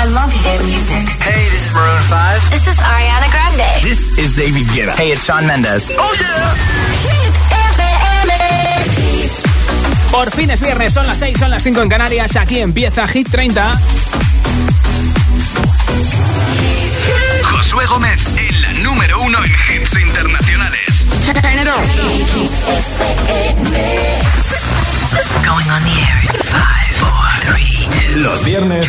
I love hit music. Hey, this is Maroon 5. This is Ariana Grande. This is David Guetta. Hey, it's Sean Mendes. Oh yeah. Hit Por fin es viernes, son las 6, son las 5 en Canarias. Aquí empieza Hit 30. Josué Gómez en la número uno en hits internacionales. Going on the air in five, four, three, two. Los viernes.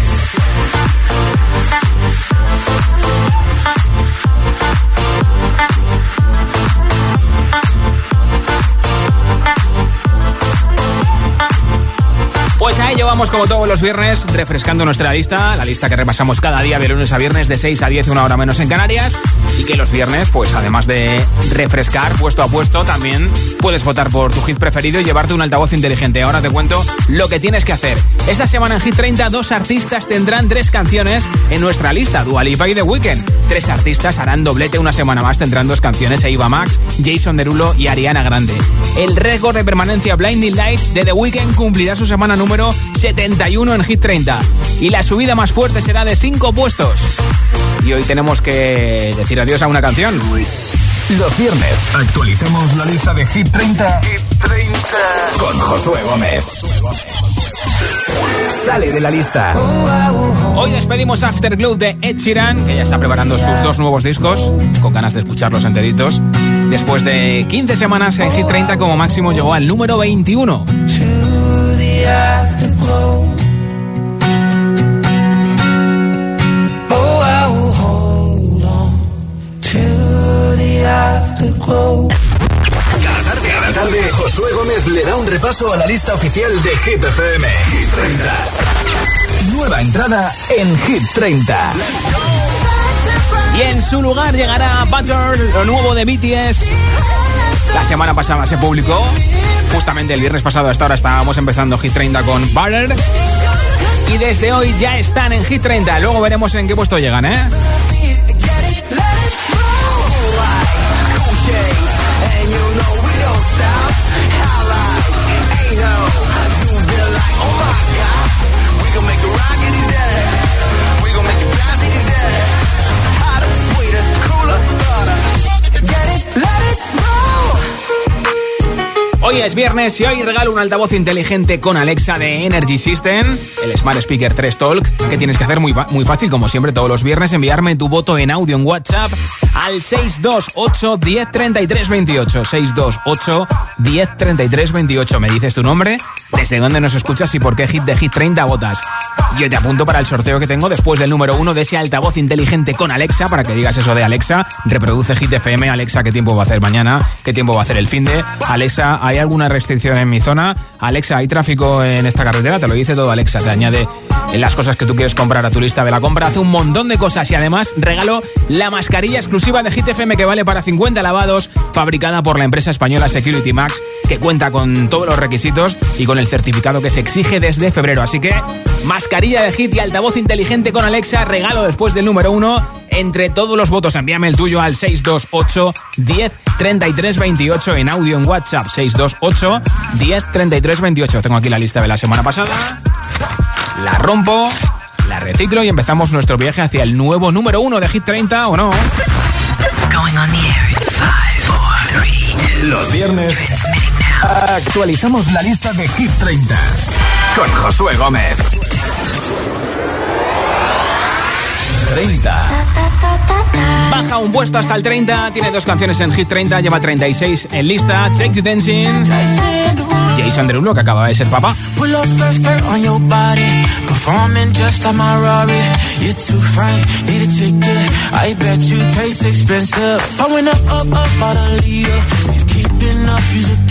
Pues a ello vamos como todos los viernes, refrescando nuestra lista, la lista que repasamos cada día de lunes a viernes de 6 a 10, una hora menos en Canarias. Y que los viernes, pues además de refrescar puesto a puesto, también puedes votar por tu hit preferido y llevarte un altavoz inteligente. Ahora te cuento lo que tienes que hacer. Esta semana en Hit 30, dos artistas tendrán tres canciones en nuestra lista, Dua Lipa y The Weeknd. Tres artistas harán doblete una semana más, tendrán dos canciones, Eva Max, Jason Derulo y Ariana Grande. El récord de permanencia Blinding Lights de The Weeknd cumplirá su semana número 71 en Hit 30. Y la subida más fuerte será de 5 puestos. Y hoy tenemos que decir adiós a una canción. Los viernes actualizamos la lista de Hit 30, con Josué Gómez. Sale de la lista. Hoy despedimos Afterglow de Ed Sheeran, que ya está preparando sus dos nuevos discos, con ganas de escucharlos enteritos. Después de 15 semanas en Hit 30, como máximo llegó al número 21. Cada tarde, cada tarde, Josué Gómez le da un repaso a la lista oficial de Hit FM. Hit 30. Nueva entrada en Hit 30. Y en su lugar llegará Butter, lo nuevo de BTS. La semana pasada se publicó. Justamente el viernes pasado hasta ahora estábamos empezando Hit 30 con Butter. Y desde hoy ya están en Hit 30. Luego veremos en qué puesto llegan, ¿eh? Hoy es viernes y hoy regalo un altavoz inteligente con Alexa de Energy System, el Smart Speaker 3 Talk, que tienes que hacer muy, muy fácil, como siempre, todos los viernes, enviarme tu voto en audio en WhatsApp al 628 103328 628 103328 Me dices tu nombre, desde dónde nos escuchas y por qué hit de Hit 30 votas. Yo te apunto para el sorteo que tengo después del número uno de ese altavoz inteligente con Alexa, para que digas eso de Alexa, reproduce Hit FM, Alexa, ¿qué tiempo va a hacer mañana? ¿Qué tiempo va a hacer el fin de? Alexa, ¿hay alguna restricción en mi zona? Alexa, ¿hay tráfico en esta carretera? Te lo dice todo Alexa, te añade las cosas que tú quieres comprar a tu lista de la compra, hace un montón de cosas y además regalo la mascarilla exclusiva de Hit FM que vale para 50 lavados, fabricada por la empresa española Security Max, que cuenta con todos los requisitos y con el certificado que se exige desde febrero. Así que, mascarilla de Hit y altavoz inteligente con Alexa, regalo después del número uno entre todos los votos. Envíame el tuyo al 628 10 33 28 en audio en WhatsApp. 628 10 33 28. Tengo aquí la lista de la semana pasada. La rompo, la reciclo y empezamos nuestro viaje hacia el nuevo número uno de Hit 30 o no. Going on the air in five, four, three, two. Los viernes actualizamos la lista de Hit 30 con Josué Gómez. 30. Baja un puesto hasta el 30, tiene dos canciones en Hit 30, lleva 36 en lista. Take You Dancing. Jason Derulo, que acaba de ser papá. On. Performing just like my Rari. You're too fine, need a ticket. I bet you taste expensive. Pouring up, up, up, out a leader. If you keeping up, you should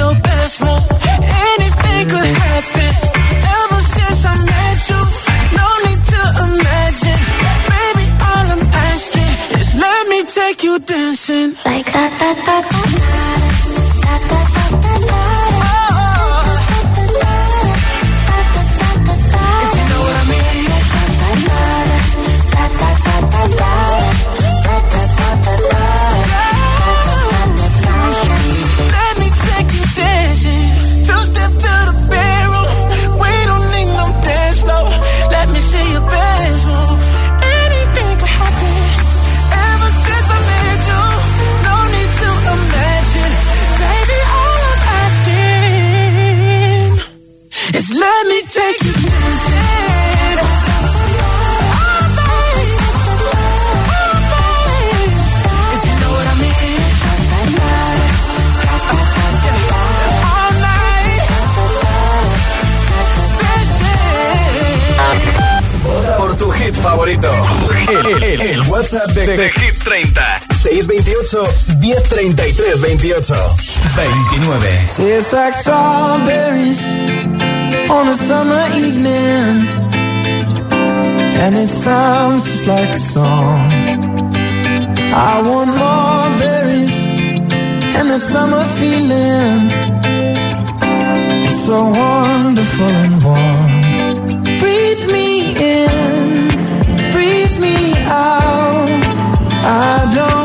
your best move. Anything could happen. Ever since I met you, no need to imagine. Baby, all I'm asking is let me take you dancing. Like that, that, that, that, that, that, that, that, that, that. de Hit 30. 628 1033 28 29. It's like strawberries on a summer evening. And it sounds just like a song. I want more berries and that summer feeling. It's so wonderful and warm. Breathe me in, breathe me out. I don't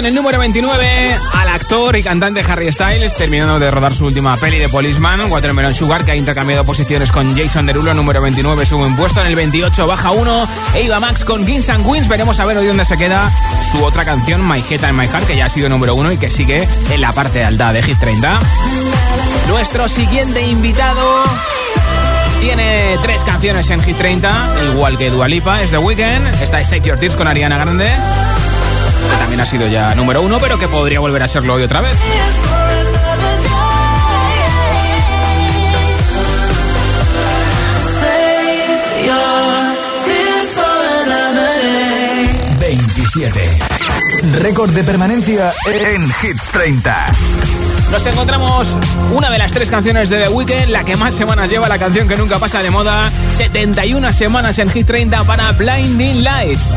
en el número 29 al actor y cantante Harry Styles, terminando de rodar su última peli de Policeman, Watermelon Sugar, que ha intercambiado posiciones con Jason Derulo, número 29, sube un puesto, en el 28 baja uno, Eva Max con Kings and Queens, veremos a ver hoy dónde se queda su otra canción, My Head and My Heart, que ya ha sido número uno y que sigue en la parte alta de Hit 30. Nuestro siguiente invitado tiene tres canciones en Hit 30, igual que Dualipa, es The Weeknd, esta es Your Tears con Ariana Grande que también ha sido ya número uno, pero que podría volver a serlo hoy otra vez. Récord de permanencia en Hit 30. Nos encontramos una de las tres canciones de The Weeknd, la que más semanas lleva, la canción que nunca pasa de moda. 71 semanas en Hit 30 para Blinding Lights.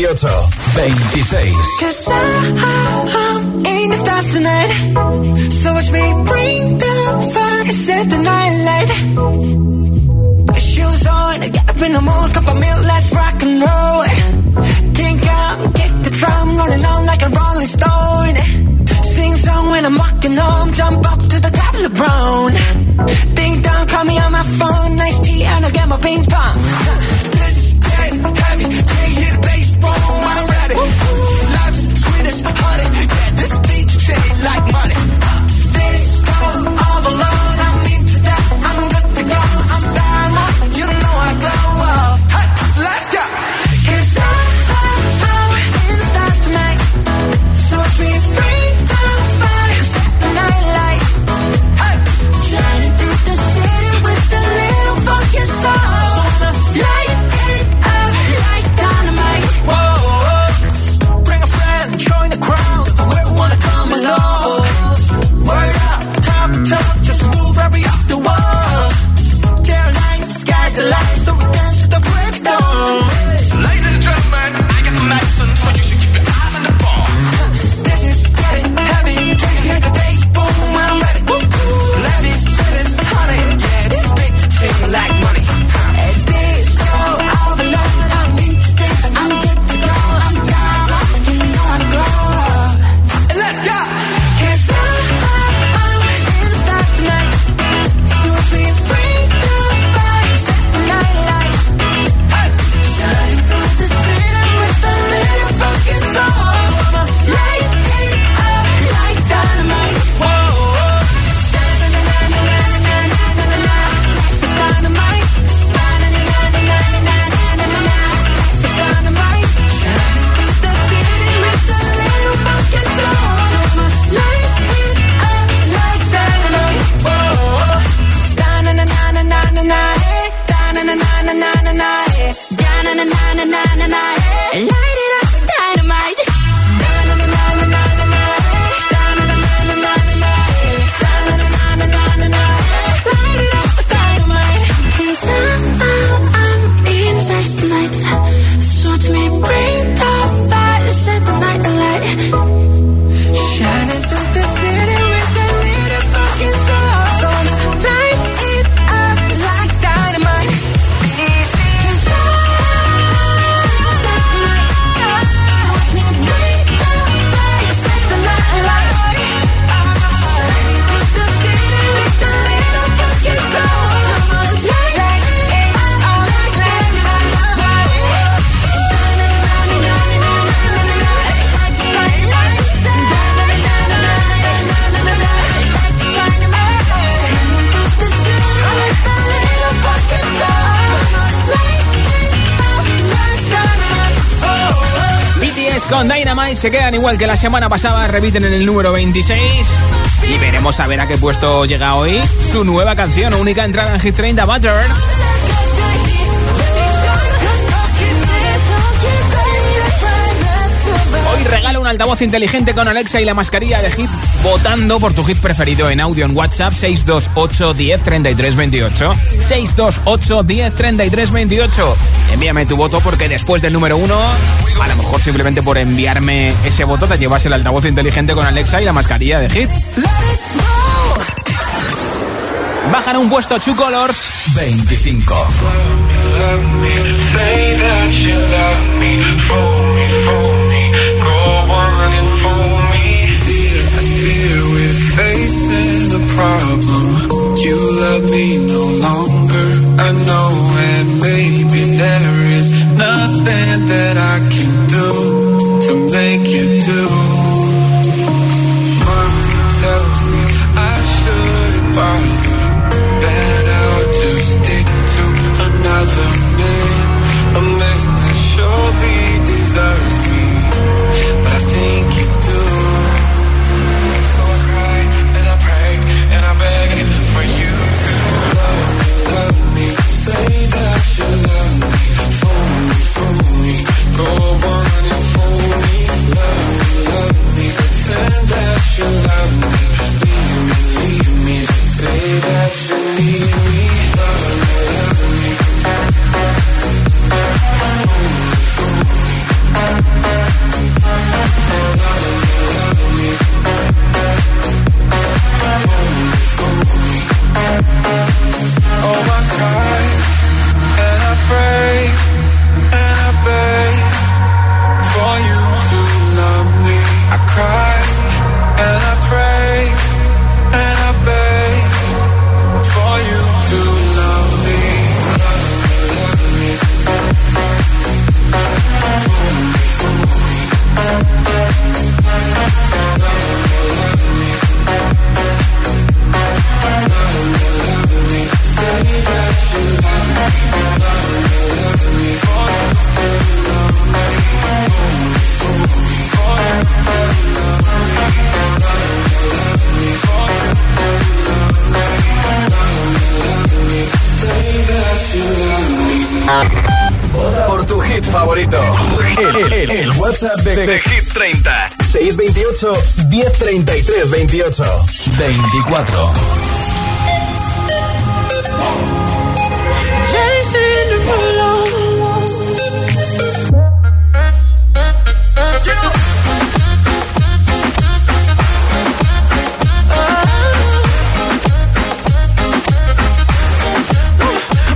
1033 28 26. Cause I, ain't the stars tonight. So watch me bring the fire, set the night light. Shoes on, get up in the mood, cup of milk, let's rock and roll. Kink out, kick the drum, rolling on like a rolling stone. Sing song when I'm walking home, jump up to the top of the brown. Ding dong, call me on my phone. Nice tea, and I'll get my ping pong. Se quedan igual que la semana pasada, repiten en el número 26 y veremos a ver a qué puesto llega hoy su nueva canción, única entrada en Hit 30 Butter. Hoy regala un altavoz inteligente con Alexa y la mascarilla de Hit votando por tu hit preferido en audio en WhatsApp 628 10 33 28. 628 10 33 28. Envíame tu voto porque después del número uno a lo mejor simplemente por enviarme ese voto te llevas el altavoz inteligente con Alexa y la mascarilla de Hit. Bajan un puesto Two Colors 25. Hit favorito. El, el- el WhatsApp de, de Hit 30. 628 1033 28. 24.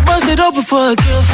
Bust it open for a gift.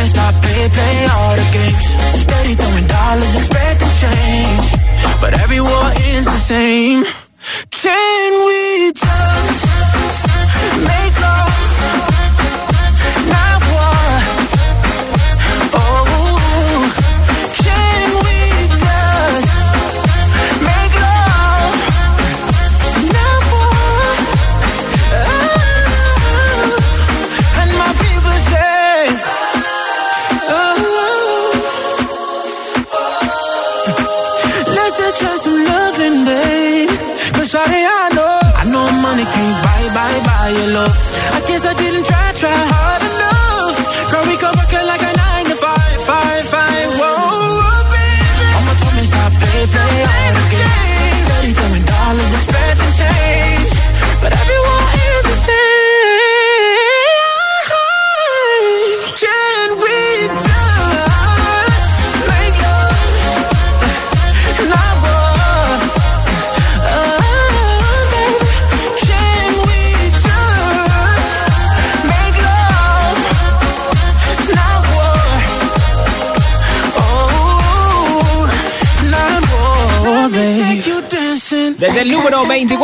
Me stop play, play all the games. Steady throwing dollars, expecting change. But every war ends the same.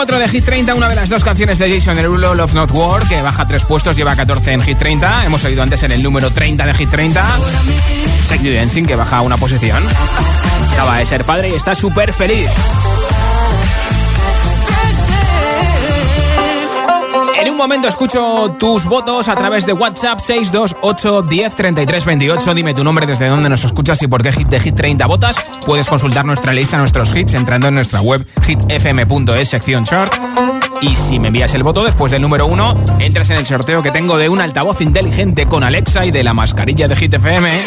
4 de Hit 30, una de las dos canciones de Jason Derulo, Love Not War, que baja tres puestos, lleva 14 en Hit 30. Hemos oído antes en el número 30 de Hit 30. Sexy Dancing, que baja una posición. Acaba de ser padre y está súper feliz. Un momento escucho tus votos a través de WhatsApp 628 10 33 28. Dime tu nombre, desde dónde nos escuchas y por qué hit de Hit 30 votas. Puedes consultar nuestra lista, nuestros hits, entrando en nuestra web hitfm.es, sección chart. Y si me envías el voto después del número 1, entras en el sorteo que tengo de un altavoz inteligente con Alexa y de la mascarilla de Hit FM.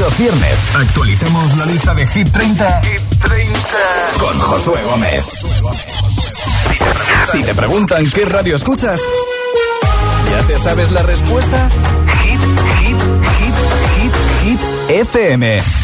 Los viernes actualicemos la lista de Hit 30, Hit 30. con Josué Gómez. Si te preguntan qué radio escuchas, ¿ya te sabes la respuesta? Hit, hit, hit, hit, hit, FM.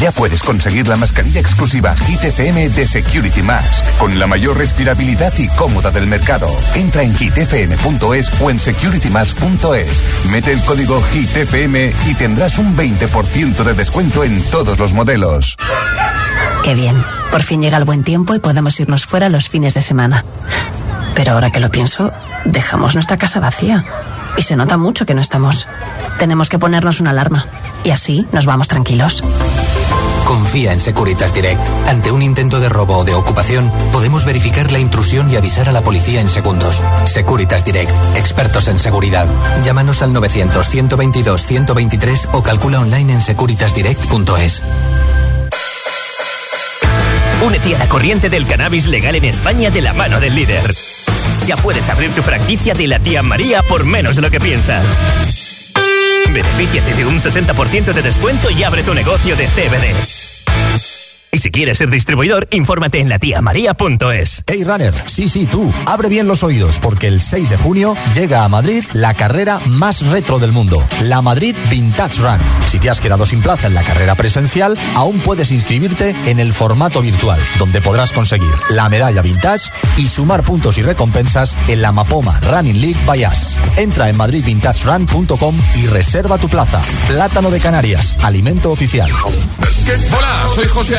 Ya puedes conseguir la mascarilla exclusiva Hit FM de Security Mask, con la mayor respirabilidad y cómoda del mercado. Entra en hitfm.es o en securitymask.es. Mete el código HITFM y tendrás un 20% de descuento en todos los modelos. Qué bien, por fin llega el buen tiempo y podemos irnos fuera los fines de semana. Pero ahora que lo pienso, dejamos nuestra casa vacía. Y se nota mucho que no estamos. Tenemos que ponernos una alarma. Y así nos vamos tranquilos. Confía en Securitas Direct. Ante un intento de robo o de ocupación, podemos verificar la intrusión y avisar a la policía en segundos. Securitas Direct, expertos en seguridad. Llámanos al 900-122-123 o calcula online en securitasdirect.es. Únete a la corriente del cannabis legal en España de la mano del líder. Ya puedes abrir tu franquicia de la tía María por menos de lo que piensas. Benefíciate de un 60% de descuento y abre tu negocio de CBD. Y si quieres ser distribuidor, infórmate en latiamaria.es. Hey Runner, sí, sí, tú, abre bien los oídos porque el 6 de junio llega a Madrid la carrera más retro del mundo, la Madrid Vintage Run. Si te has quedado sin plaza en la carrera presencial, aún puedes inscribirte en el formato virtual, donde podrás conseguir la medalla vintage y sumar puntos y recompensas en la Mapoma Running League by Us. Entra en madridvintagerun.com y reserva tu plaza. Plátano de Canarias, alimento oficial. Hola, soy José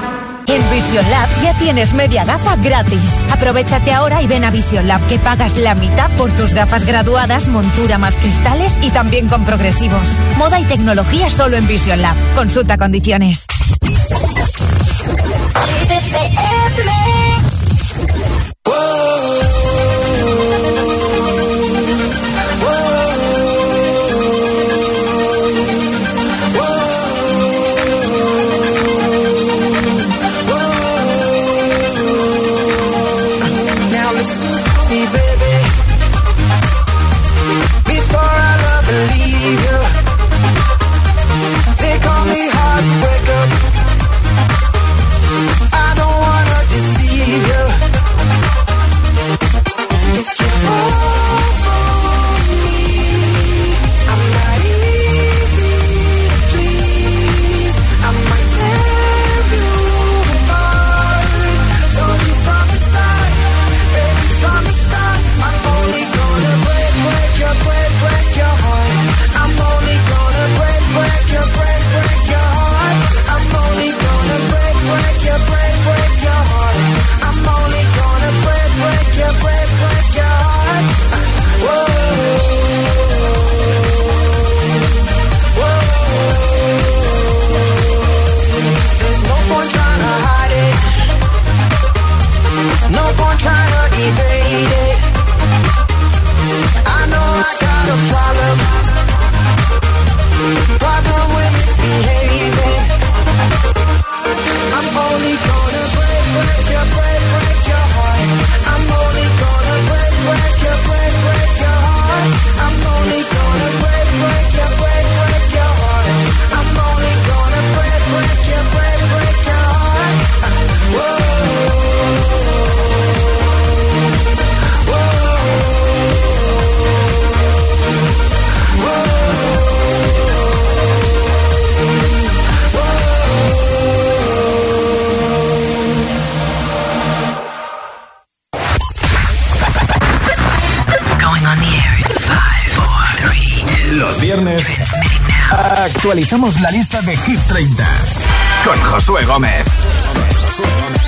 En Vision Lab ya tienes media gafa gratis. Aprovechate ahora y ven a Vision Lab que pagas la mitad por tus gafas graduadas, montura más cristales y también con progresivos. Moda y tecnología solo en Vision Lab. Consulta condiciones. Actualizamos la lista de Hit 30 con Josué Gómez.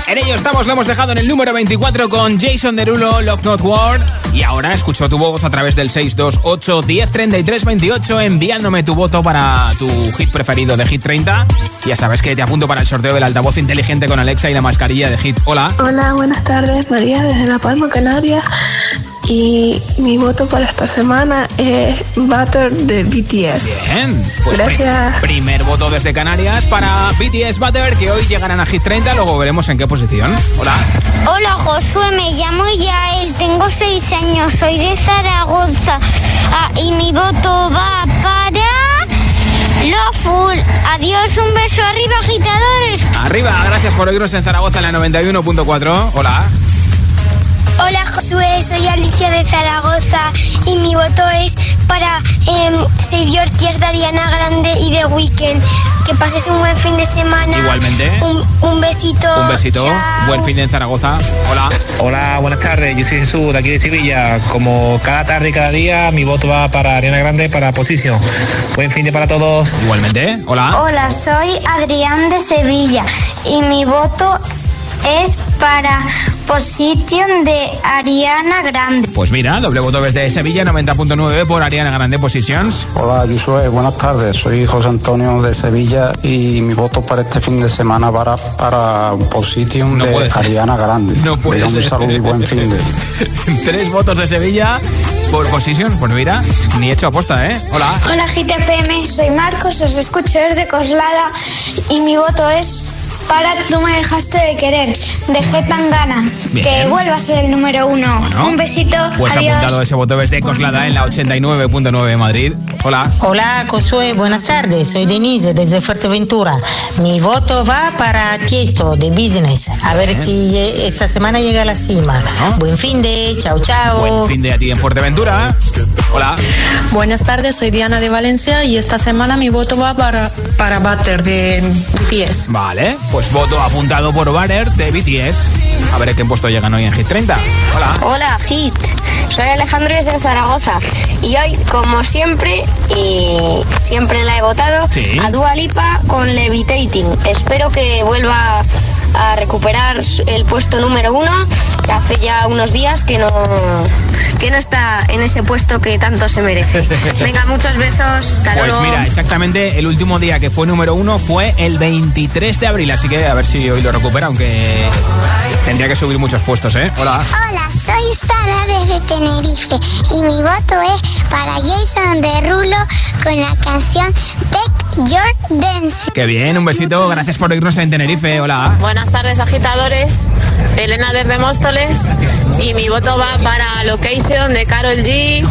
En ello estamos, lo hemos dejado en el número 24 con Jason Derulo, Love Not War. Y ahora escucho tu voz a través del 628 1033 28 enviándome tu voto para tu hit preferido de Hit 30. Ya sabes que te apunto para el sorteo del altavoz inteligente con Alexa y la mascarilla de Hit. Hola. Hola, buenas tardes, María desde La Palma, Canarias. Y mi voto para esta semana es Butter de BTS. Bien, pues Gracias. pri- primer voto desde Canarias para BTS Butter, que hoy llegarán a Hit 30, luego veremos en qué posición. Hola. Hola Josué, me llamo Yael, tengo seis años, soy de Zaragoza Ah, y mi voto va para Loful. Adiós, un beso arriba, agitadores. Arriba, gracias por oírnos en Zaragoza en la 91.4. Hola. Hola Josué, soy Alicia de Zaragoza y mi voto es para eh, Save Tears de Ariana Grande y The Weeknd. Que pases un buen fin de semana. Igualmente. Un, un besito. Un besito. Chao. Buen fin de en Zaragoza. Hola. Hola, buenas tardes. Yo soy Jesús de aquí de Sevilla. Como cada tarde y cada día, mi voto va para Ariana Grande para Posición. Buen fin de para todos. Igualmente. Hola. Hola, soy Adrián de Sevilla y mi voto es para Position de Ariana Grande. Pues mira, doble voto desde Sevilla 90.9 por Ariana Grande Positions. Hola, Josué, buenas tardes. Soy José Antonio de Sevilla y mi voto para este fin de semana para, para Position No de. Ariana Grande. No puede ser. Un saludo y buen fin de. Tres votos de Sevilla por Position. Pues mira, ni hecho aposta, ¿eh? Hola. Hola GTFM, soy Marcos, os escucho desde Coslada y mi voto es para Tú me dejaste de querer, de G Tangana. Bien. Que vuelva a ser el número uno. Bueno. Un besito, Pues adiós. apuntado ese voto desde Coslada en la 89.9 de Madrid. Hola. Hola, Josué, buenas tardes. Soy Denise desde Fuerteventura. Mi voto va para Tiesto de Business. A ver Bien. si eh, esta semana llega a la cima. Buen fin de, chao, chao. Buen fin de a ti en Fuerteventura. Hola. Buenas tardes, soy Diana de Valencia y esta semana mi voto va para, para Butter de BTS. Vale, pues voto apuntado por Butter de BTS. A ver qué puesto llegan hoy en Hit 30. Hola. Hola, Hit. Soy Alejandro desde Zaragoza. Y hoy, como siempre, y siempre la he votado, Sí. a Dua Lipa con Levitating. Espero que vuelva a recuperar el puesto número uno, que hace ya unos días que no, que no está en ese puesto que tanto se merece. Venga, muchos besos. Hasta Pues luego. mira, exactamente el último día que fue número uno fue el 23 de abril, así que a ver si hoy lo recupera, aunque tendría que subir muchos puestos, ¿eh? Hola. Hola, soy Sara desde Tenerife y mi voto es para Jason Derulo con la canción Take Your Dance. Qué bien, un besito, gracias por irnos en Tenerife, hola. Buenas tardes, agitadores. Elena desde Móstoles. Y mi voto va para Location de Carol G,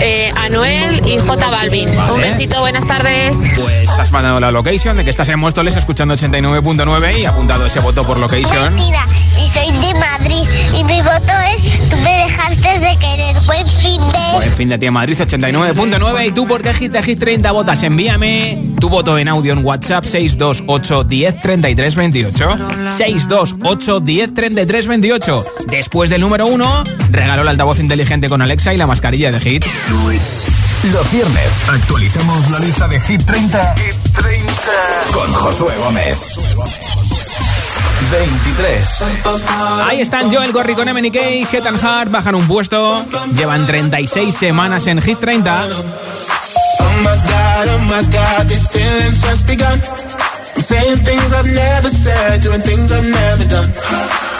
eh, Anuel y J Balvin. Vale. Un besito, buenas tardes. Pues has mandado la location de que estás en Móstoles escuchando 89.9 y apuntado ese voto por location. Mira, y soy de Madrid y mi voto es Tú me dejaste de querer. Buen fin de... Buen fin de ti en Madrid 89.9 y tú por qué hit hit 30 votas envíame tu voto en audio en WhatsApp 628 10 33 28 628 10 33 28 después del número 1 regalo el altavoz inteligente con Alexa y la mascarilla de hit Los viernes actualizamos la lista de Hit 30, con Josué Gómez. 23. Ahí están Joel Gorri con MNK, Head and Heart, bajan un puesto, llevan 36 semanas en Hit 30. Oh my god, oh my god, these feelings just begun. I'm saying things I've never said, doing things I've never done.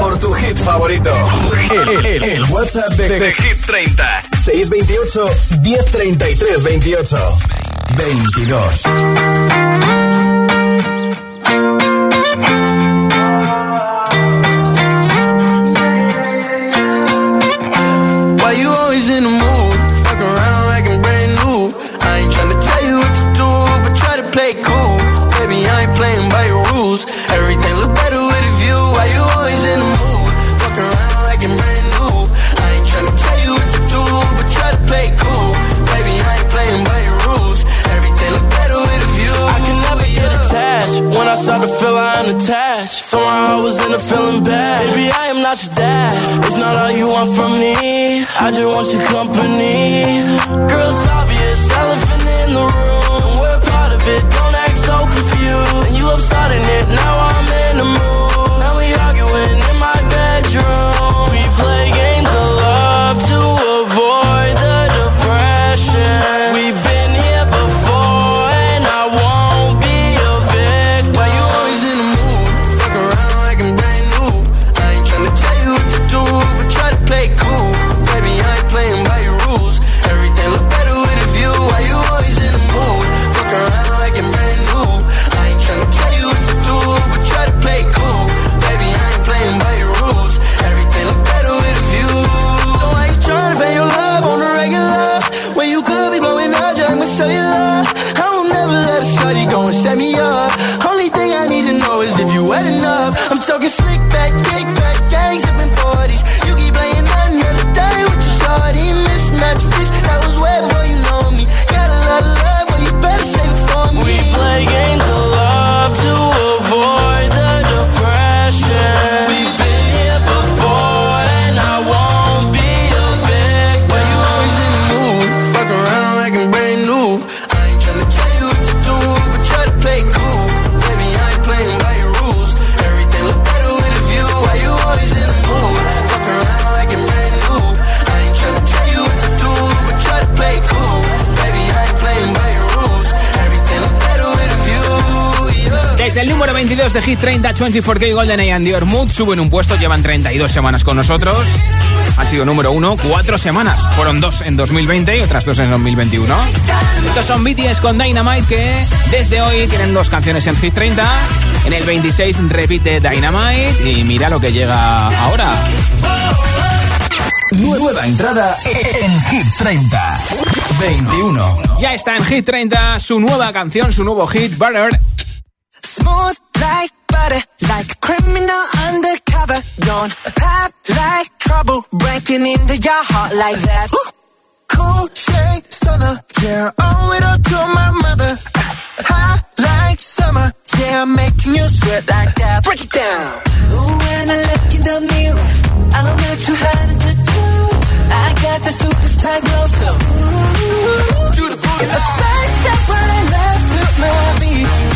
Por tu hit favorito. El, el, el WhatsApp de, de, de, Hit 30. 628 1033 28 22. el número 22 de Hit 30, 24K Golden Age and Dior Mood. Suben un puesto, llevan 32 semanas con nosotros. Han sido número uno cuatro semanas. Fueron dos en 2020 y otras dos en 2021. Estos son BTS con Dynamite que desde hoy tienen dos canciones en Hit 30. En el 26 repite Dynamite y mira lo que llega ahora. Nueva entrada en Hit 30. 21. Ya está en Hit 30 su nueva canción, su nuevo hit, Butter. Smooth like butter, like a criminal undercover. Don't pop like trouble, breaking into your heart like that. Ooh. Cool shade stunner, yeah, owe it all to my mother. Hot like summer, yeah, I'm making you sweat like that. Break it down. Ooh, when I look in the mirror, I'm not too hard to do. I got the superstar glow, so ooh, do the booty. It's the first step when I left to my beat.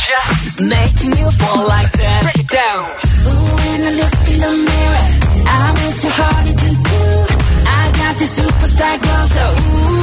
Gotcha, making you fall like that. Break it down. Ooh, when I look in the mirror, I'm with your heart to do. I got the superstar glow, so ooh,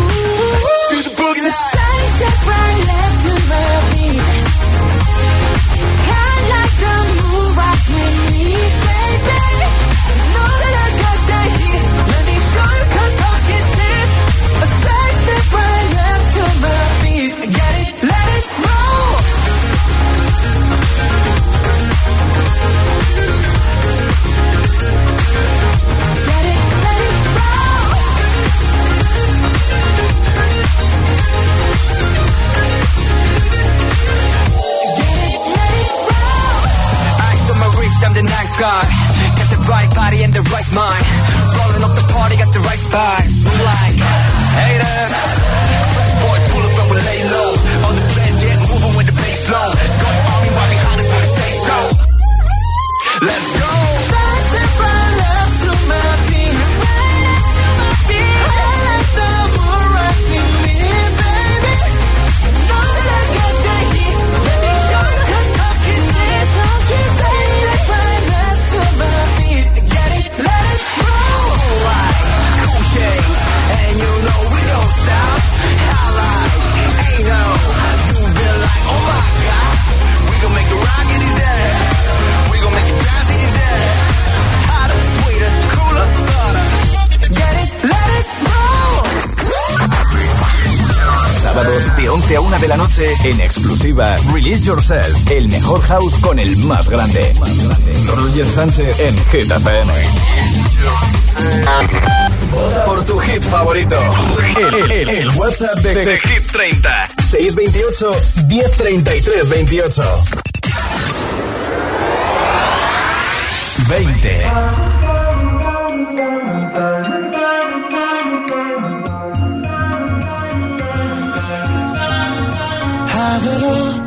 Yourself, el mejor house con el más grande. Roger Sánchez en Hit FM. Por tu hit favorito. El, el- el WhatsApp de, de Hit 30 628 1033 28 20 Have it all,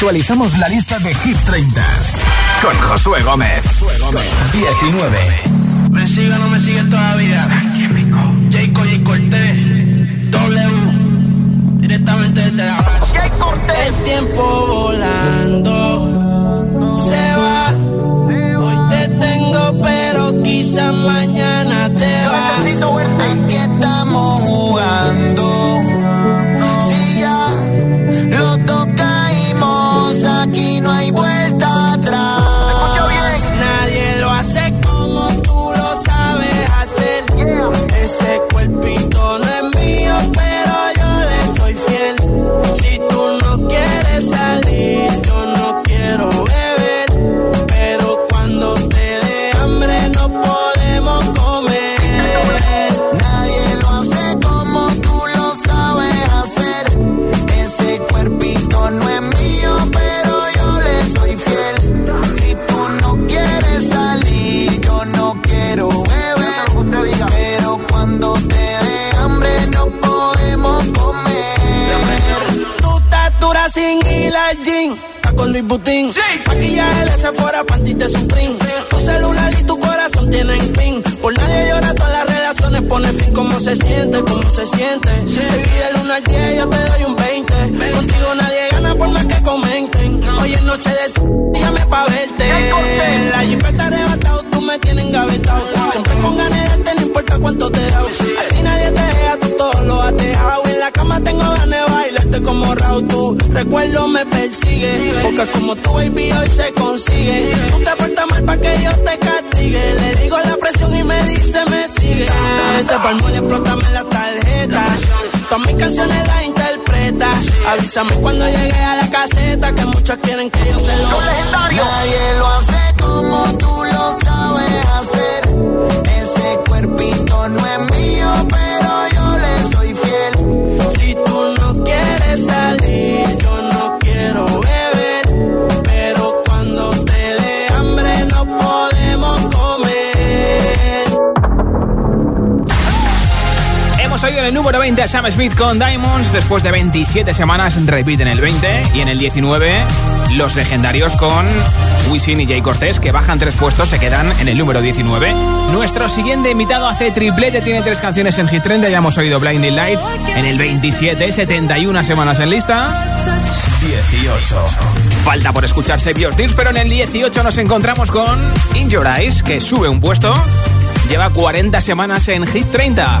Actualizamos la lista de Hit 30 con Josué Gómez. 19. Me sigue o no me sigue todavía. Jayco J Cortés, W, directamente desde la base. El tiempo volando se va. Hoy te tengo, pero quizás mañana te vas. Aquí estamos jugando. Sin ir al gym. Está con Luis Butín. Sí. Maquillaje de Sephora, panty de Supreme. Tu celular y tu corazón tienen pin. Por nadie llora, todas las relaciones pone fin. ¿Cómo se siente? ¿Cómo se siente? Sí. Baby, del 1 al 10 yo te doy un 20. Contigo nadie gana por más que comenten. Hoy es noche de llame pa' verte. La jipeta arrebatado, tú me tienes engavetado. Siempre con ganas de no importa cuánto te da. A ti nadie te deja, tú todo lo has dejado. En la cama tengo ganas de bailarte como Raúl. Tu recuerdo me persigue. Porque como tu baby hoy se consigue. Tú te portas mal para que yo te castigue. Le digo la presión y me dice me sigue. Este palmo le explótame la tarjeta. Todas mis canciones las interpreta. Avísame cuando llegue a la caseta. Que muchos quieren que yo se lo. Nadie lo hace como tú lo sabes hacer. Ese cuerpito no es mío, pero Hemos oído en el número 20 a Sam Smith con Diamonds. Después de 27 semanas, repiten el 20. Y en el 19, los legendarios con Wisin y Jay Cortés, que bajan tres puestos, se quedan en el número 19. Nuestro siguiente invitado hace triplete, tiene tres canciones en Hit 30. Ya hemos oído Blinding Lights. En el 27, 71 semanas en lista. 18. Falta por escuchar Save Your Tears, pero en el 18 nos encontramos con In Your Eyes, que sube un puesto. Lleva 40 semanas en Hit 30.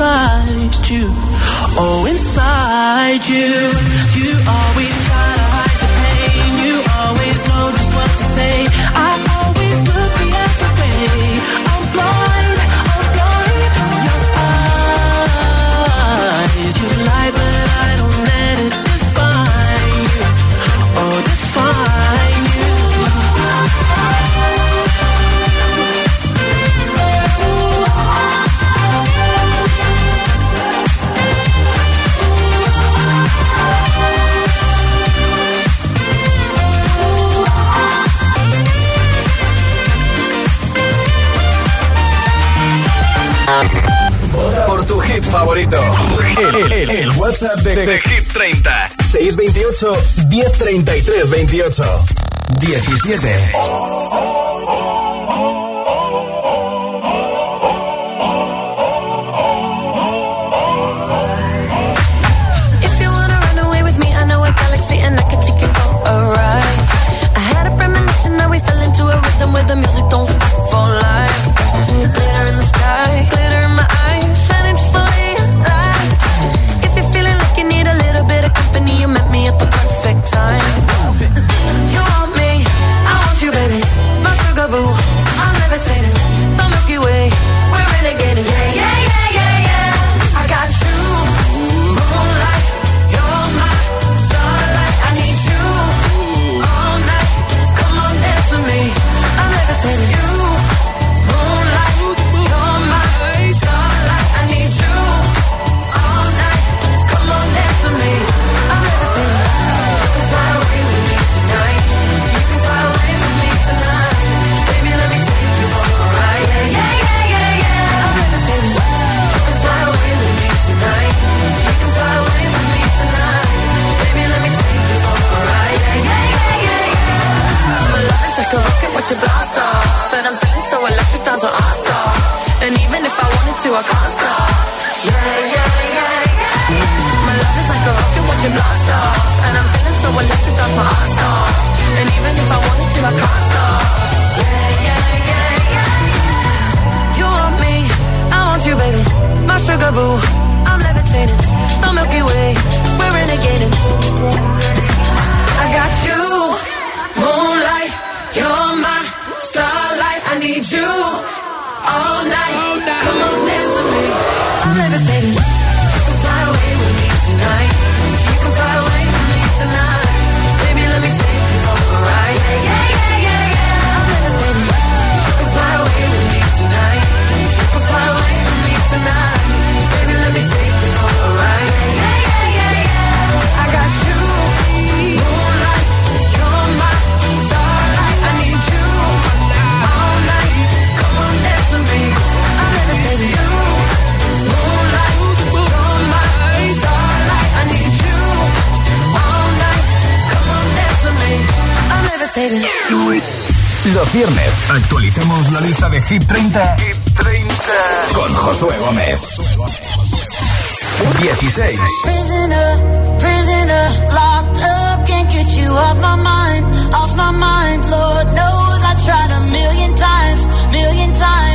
inside you. Oh, inside you. Favorito. El, el- el WhatsApp de, de Hit 30. 628 1033 28. 17. If you wanna run away with me, I had a premonition we fell into a rhythm where the music don't stop that I'm feeling so electric times are awesome. And even if I wanted to, I can't stop. Yeah, yeah, yeah, yeah. My love is like a rocket watching blast off. And I'm feeling so electric times my ass off. And even if I wanted to, I can't stop. Yeah, yeah, yeah, yeah. You want me, I want you, baby. My sugar boo, I'm levitating. The Milky Way, we're renegading. I got you need you all night. All night. Los viernes actualicemos la lista de Hit 30, Hit 30. con Josué Gómez. 16. Prisoner, prisoner, locked up, can't get you off my mind, off my mind. Lord knows I tried a million times, million times.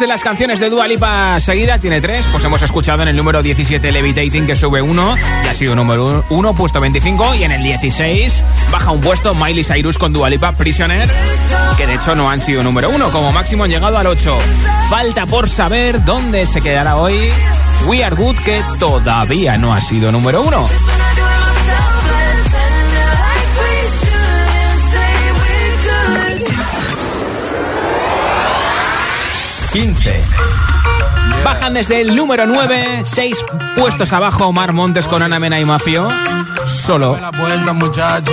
De las canciones de Dua Lipa seguidas, tiene tres, pues hemos escuchado en el número 17 Levitating que sube uno, que ha sido número uno, puesto 25, y en el 16 baja un puesto Miley Cyrus con Dua Lipa Prisoner, que de hecho no han sido número uno, como máximo han llegado al 8. Falta por saber dónde se quedará hoy We Are Good, que todavía no ha sido número uno. 15. Bajan desde el número 9, 6 puestos abajo Omar Montes con Ana Mena y Mafio. Solo. la vuelta, muchacho.